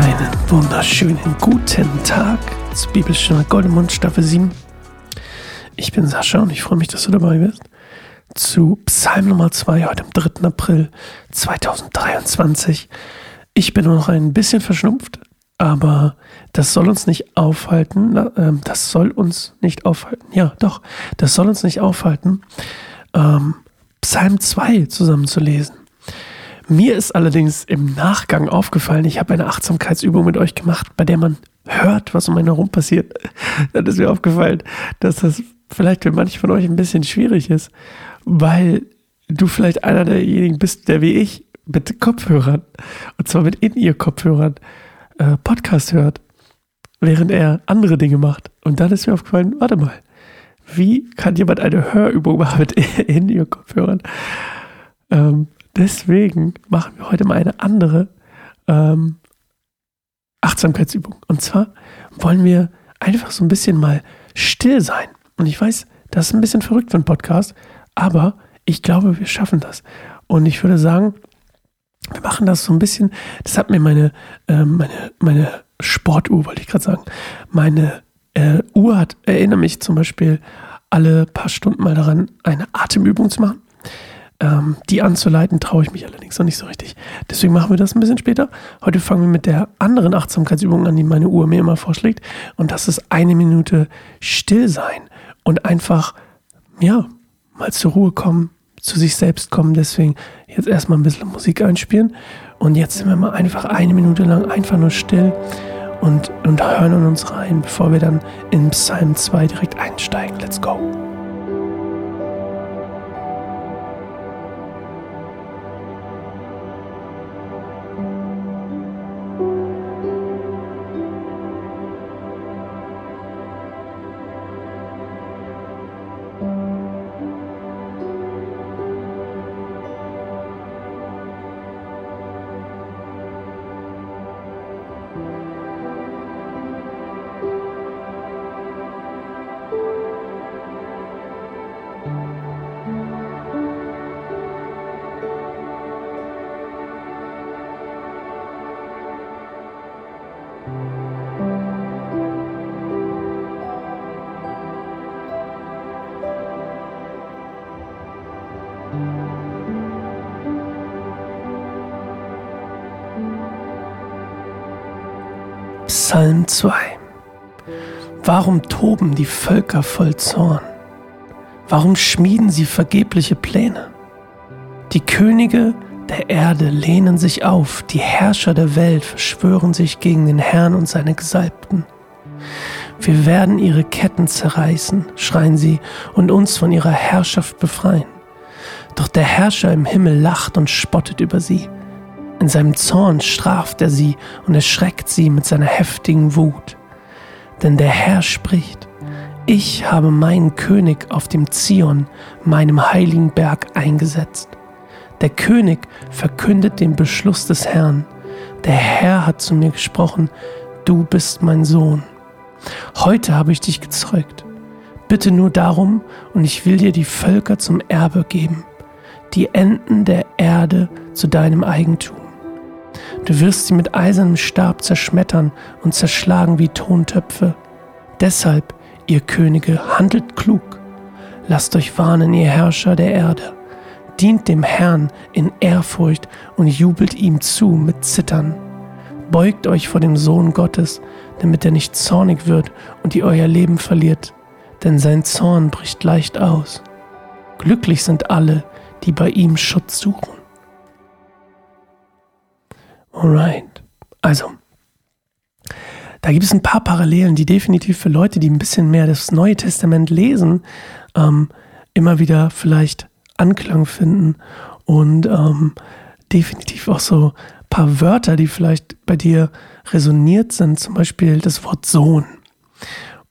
Einen wunderschönen guten Tag zu Bibelstunde Goldemund Staffel 7. Ich bin Sascha und ich freue mich, dass du dabei bist. Zu Psalm Nummer 2 heute am 3. April 2023. Ich bin noch ein bisschen verschnupft, aber das soll uns nicht aufhalten. Ähm, das soll uns nicht aufhalten. Ja, doch, das soll uns nicht aufhalten, ähm, Psalm 2 zusammenzulesen. Mir ist allerdings im Nachgang aufgefallen, ich habe eine Achtsamkeitsübung mit euch gemacht, bei der man hört, was um einen herum passiert. Dann ist mir aufgefallen, dass das vielleicht für manche von euch ein bisschen schwierig ist, weil du vielleicht einer derjenigen bist, der wie ich mit Kopfhörern, und zwar mit In-Ear-Kopfhörern, äh, Podcast hört, während er andere Dinge macht. Und dann ist mir aufgefallen, warte mal, wie kann jemand eine Hörübung machen mit In-Ear-Kopfhörern? Ähm, deswegen machen wir heute mal eine andere ähm, Achtsamkeitsübung. Und zwar wollen wir einfach so ein bisschen mal still sein. Und ich weiß, das ist ein bisschen verrückt für einen Podcast, aber ich glaube, wir schaffen das. Und ich würde sagen, wir machen das so ein bisschen, das hat mir meine, äh, meine, meine Sportuhr, wollte ich gerade sagen, meine äh, Uhr hat, erinnere mich zum Beispiel alle paar Stunden mal daran, eine Atemübung zu machen. Ähm, die anzuleiten traue ich mich allerdings noch nicht so richtig. Deswegen machen wir das ein bisschen später. Heute fangen wir mit der anderen Achtsamkeitsübung an, die meine Uhr mir immer vorschlägt. Und das ist eine Minute still sein und einfach, ja, mal zur Ruhe kommen, zu sich selbst kommen. Deswegen jetzt erstmal ein bisschen Musik einspielen. Und jetzt sind wir mal einfach eine Minute lang einfach nur still und, und hören in uns rein, bevor wir dann in Psalm 2 direkt einsteigen. Let's go. Psalm 2 Warum toben die Völker voll Zorn? Warum schmieden sie vergebliche Pläne? Die Könige der Erde lehnen sich auf, die Herrscher der Welt verschwören sich gegen den Herrn und seine Gesalbten. Wir werden ihre Ketten zerreißen, schreien sie, und uns von ihrer Herrschaft befreien. Doch der Herrscher im Himmel lacht und spottet über sie. In seinem Zorn straft er sie und erschreckt sie mit seiner heftigen Wut. Denn der Herr spricht, ich habe meinen König auf dem Zion, meinem heiligen Berg, eingesetzt. Der König verkündet den Beschluss des Herrn. Der Herr hat zu mir gesprochen, du bist mein Sohn. Heute habe ich dich gezeugt. Bitte nur darum, und ich will dir die Völker zum Erbe geben, die Enden der Erde zu deinem Eigentum. Du wirst sie mit eisernem Stab zerschmettern und zerschlagen wie Tontöpfe. Deshalb, ihr Könige, handelt klug. Lasst euch warnen, ihr Herrscher der Erde. Dient dem Herrn in Ehrfurcht und jubelt ihm zu mit Zittern. Beugt euch vor dem Sohn Gottes, damit er nicht zornig wird und ihr euer Leben verliert, denn sein Zorn bricht leicht aus. Glücklich sind alle, die bei ihm Schutz suchen. Alright. Also, da gibt es ein paar Parallelen, die definitiv für Leute, die ein bisschen mehr das Neue Testament lesen, ähm, immer wieder vielleicht Anklang finden und ähm, definitiv auch so ein paar Wörter, die vielleicht bei dir resoniert sind, zum Beispiel das Wort Sohn.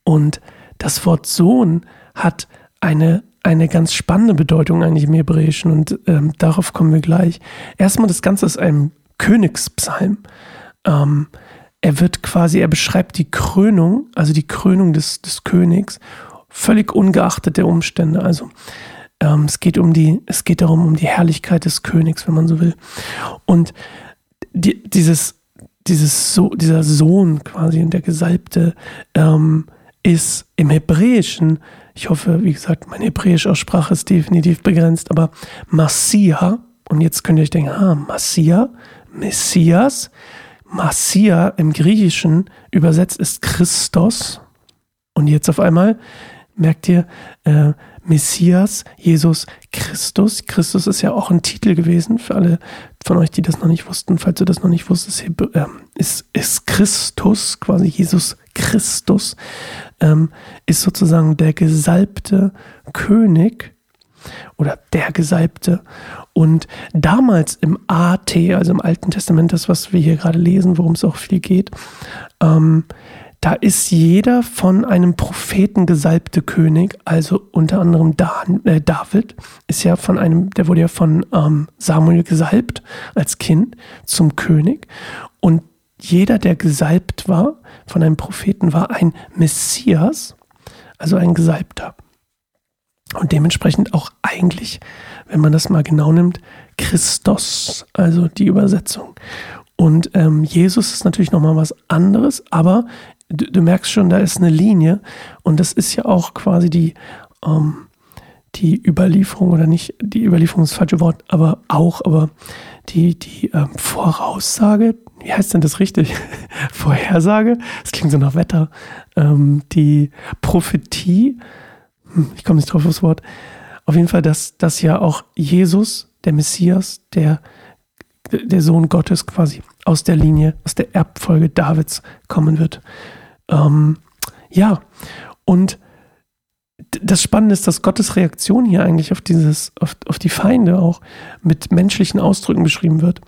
Und das Wort Sohn hat eine, eine ganz spannende Bedeutung eigentlich im Hebräischen und ähm, darauf kommen wir gleich. Erstmal das Ganze ist ein Königspsalm. Ähm, er wird quasi, er beschreibt die Krönung, also die Krönung des, des Königs, völlig ungeachtet der Umstände. Also ähm, es geht um die, es geht darum, um die Herrlichkeit des Königs, wenn man so will. Und die, dieses, dieses so, dieser Sohn quasi und der Gesalbte ähm, ist im Hebräischen, ich hoffe, wie gesagt, meine hebräische Aussprache ist definitiv begrenzt, aber Massia, und jetzt könnt ihr euch denken, ah, Massia, Messias, Massia im Griechischen übersetzt ist Christos. Und jetzt auf einmal merkt ihr, äh, Messias, Jesus Christus. Christus ist ja auch ein Titel gewesen für alle von euch, die das noch nicht wussten. Falls du das noch nicht wusstest, äh, ist, ist Christus, quasi Jesus Christus, ähm, ist sozusagen der gesalbte König oder der Gesalbte. Und damals im AT, also im Alten Testament, das, was wir hier gerade lesen, worum es auch viel geht, ähm, da ist jeder von einem Propheten gesalbte König, also unter anderem äh, David ist ja von einem, der wurde ja von ähm, Samuel gesalbt als Kind zum König. Und jeder, der gesalbt war von einem Propheten, war ein Messias, also ein Gesalbter. Und dementsprechend auch eigentlich, wenn man das mal genau nimmt, Christos, also die Übersetzung. Und ähm, Jesus ist natürlich nochmal was anderes, aber du, du, merkst schon, da ist eine Linie und das ist ja auch quasi die, ähm, die Überlieferung oder nicht, die Überlieferung ist das falsche Wort, aber auch, aber die, die ähm, Voraussage, wie heißt denn das richtig? Vorhersage, das klingt so nach Wetter, ähm, die Prophetie, hm, ich komme nicht drauf aufs Wort, auf jeden Fall, dass, dass ja auch Jesus, der Messias, der, der Sohn Gottes quasi aus der Linie, aus der Erbfolge Davids kommen wird. Ähm, ja, und das Spannende ist, dass Gottes Reaktion hier eigentlich auf dieses, auf, auf die Feinde auch mit menschlichen Ausdrücken beschrieben wird.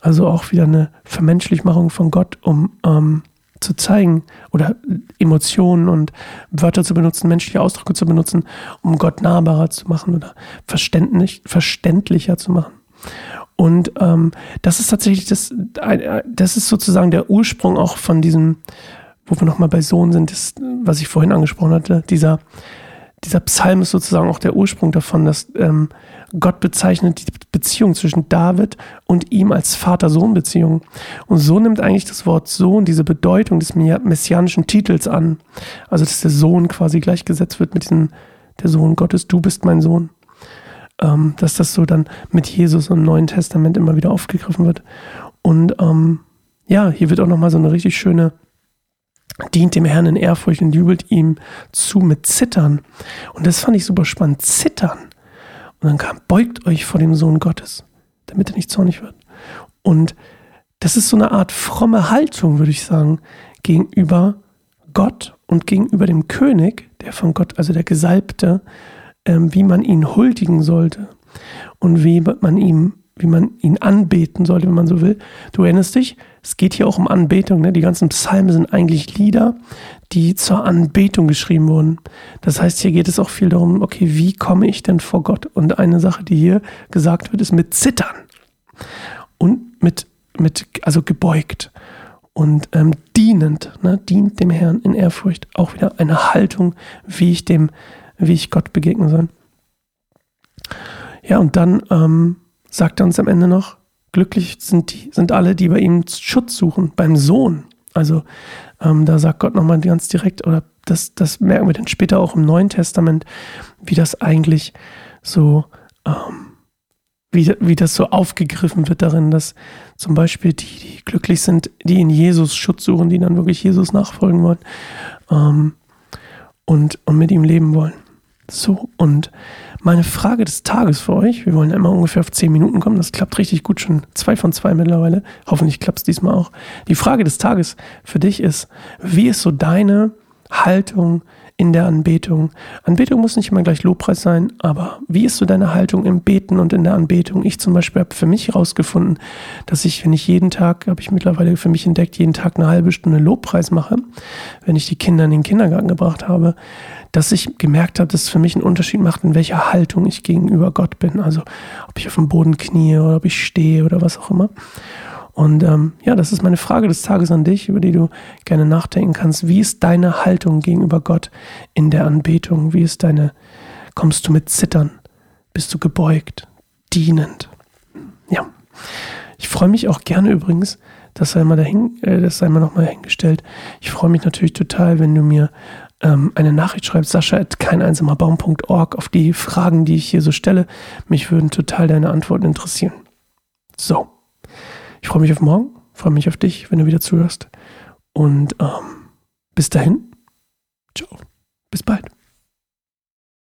Also auch wieder eine Vermenschlichmachung von Gott, um ähm, zu zeigen oder Emotionen und Wörter zu benutzen, menschliche Ausdrücke zu benutzen, um Gott nahbarer zu machen oder verständlich, verständlicher zu machen. Und ähm, das ist tatsächlich das, das ist sozusagen der Ursprung auch von diesem, wo wir nochmal bei Sohn sind, das, was ich vorhin angesprochen hatte, dieser, dieser Psalm ist sozusagen auch der Ursprung davon, dass ähm, Gott bezeichnet die Beziehung zwischen David und ihm als Vater-Sohn-Beziehung. Und so nimmt eigentlich das Wort Sohn diese Bedeutung des messianischen Titels an. Also, dass der Sohn quasi gleichgesetzt wird mit diesem, der Sohn Gottes, du bist mein Sohn. Ähm, dass das so dann mit Jesus im Neuen Testament immer wieder aufgegriffen wird. Und ähm, ja, hier wird auch nochmal so eine richtig schöne dient dem Herrn in Ehrfurcht und jubelt ihm zu mit Zittern. Und das fand ich super spannend. Zittern. Und dann kam, beugt euch vor dem Sohn Gottes, damit er nicht zornig wird. Und das ist so eine Art fromme Haltung, würde ich sagen, gegenüber Gott und gegenüber dem König, der von Gott, also der Gesalbte, wie man ihn huldigen sollte und wie man ihm wie man ihn anbeten sollte, wenn man so will. Du erinnerst dich, es geht hier auch um Anbetung. Ne? Die ganzen Psalmen sind eigentlich Lieder, die zur Anbetung geschrieben wurden. Das heißt, hier geht es auch viel darum, okay, wie komme ich denn vor Gott? Und eine Sache, die hier gesagt wird, ist mit Zittern und mit, mit also gebeugt und ähm, dienend, ne? dient dem Herrn in Ehrfurcht. Auch wieder eine Haltung, wie ich dem, wie ich Gott begegnen soll. Ja, und dann ähm, sagt er uns am Ende noch, glücklich sind, die, sind alle, die bei ihm Schutz suchen, beim Sohn. Also ähm, da sagt Gott nochmal ganz direkt, oder das, das merken wir dann später auch im Neuen Testament, wie das eigentlich so, ähm, wie, wie das so aufgegriffen wird darin, dass zum Beispiel die, die glücklich sind, die in Jesus Schutz suchen, die dann wirklich Jesus nachfolgen wollen ähm, und, und mit ihm leben wollen. So, und meine Frage des Tages für euch, wir wollen ja immer ungefähr auf 10 Minuten kommen, das klappt richtig gut, schon zwei von zwei mittlerweile. Hoffentlich klappt es diesmal auch. Die Frage des Tages für dich ist, wie ist so deine Haltung in der Anbetung. Anbetung muss nicht immer gleich Lobpreis sein, aber wie ist so deine Haltung im Beten und in der Anbetung? Ich zum Beispiel habe für mich herausgefunden, dass ich, wenn ich jeden Tag, habe ich mittlerweile für mich entdeckt, jeden Tag eine halbe Stunde Lobpreis mache, wenn ich die Kinder in den Kindergarten gebracht habe, dass ich gemerkt habe, dass es für mich einen Unterschied macht, in welcher Haltung ich gegenüber Gott bin. Also ob ich auf dem Boden knie oder ob ich stehe oder was auch immer. Und ähm, ja, das ist meine Frage des Tages an dich, über die du gerne nachdenken kannst. Wie ist deine Haltung gegenüber Gott in der Anbetung? Wie ist deine, kommst du mit Zittern? Bist du gebeugt, dienend? Ja. Ich freue mich auch gerne übrigens, Das sei mal dahin, äh, das sei mal nochmal hingestellt. Ich freue mich natürlich total, wenn du mir ähm, eine Nachricht schreibst, sascha keineinsamerbaum.org auf die Fragen, die ich hier so stelle. Mich würden total deine Antworten interessieren. So. Ich freue mich auf morgen, freue mich auf dich, wenn du wieder zuhörst. Und ähm, bis dahin. Ciao. Bis bald.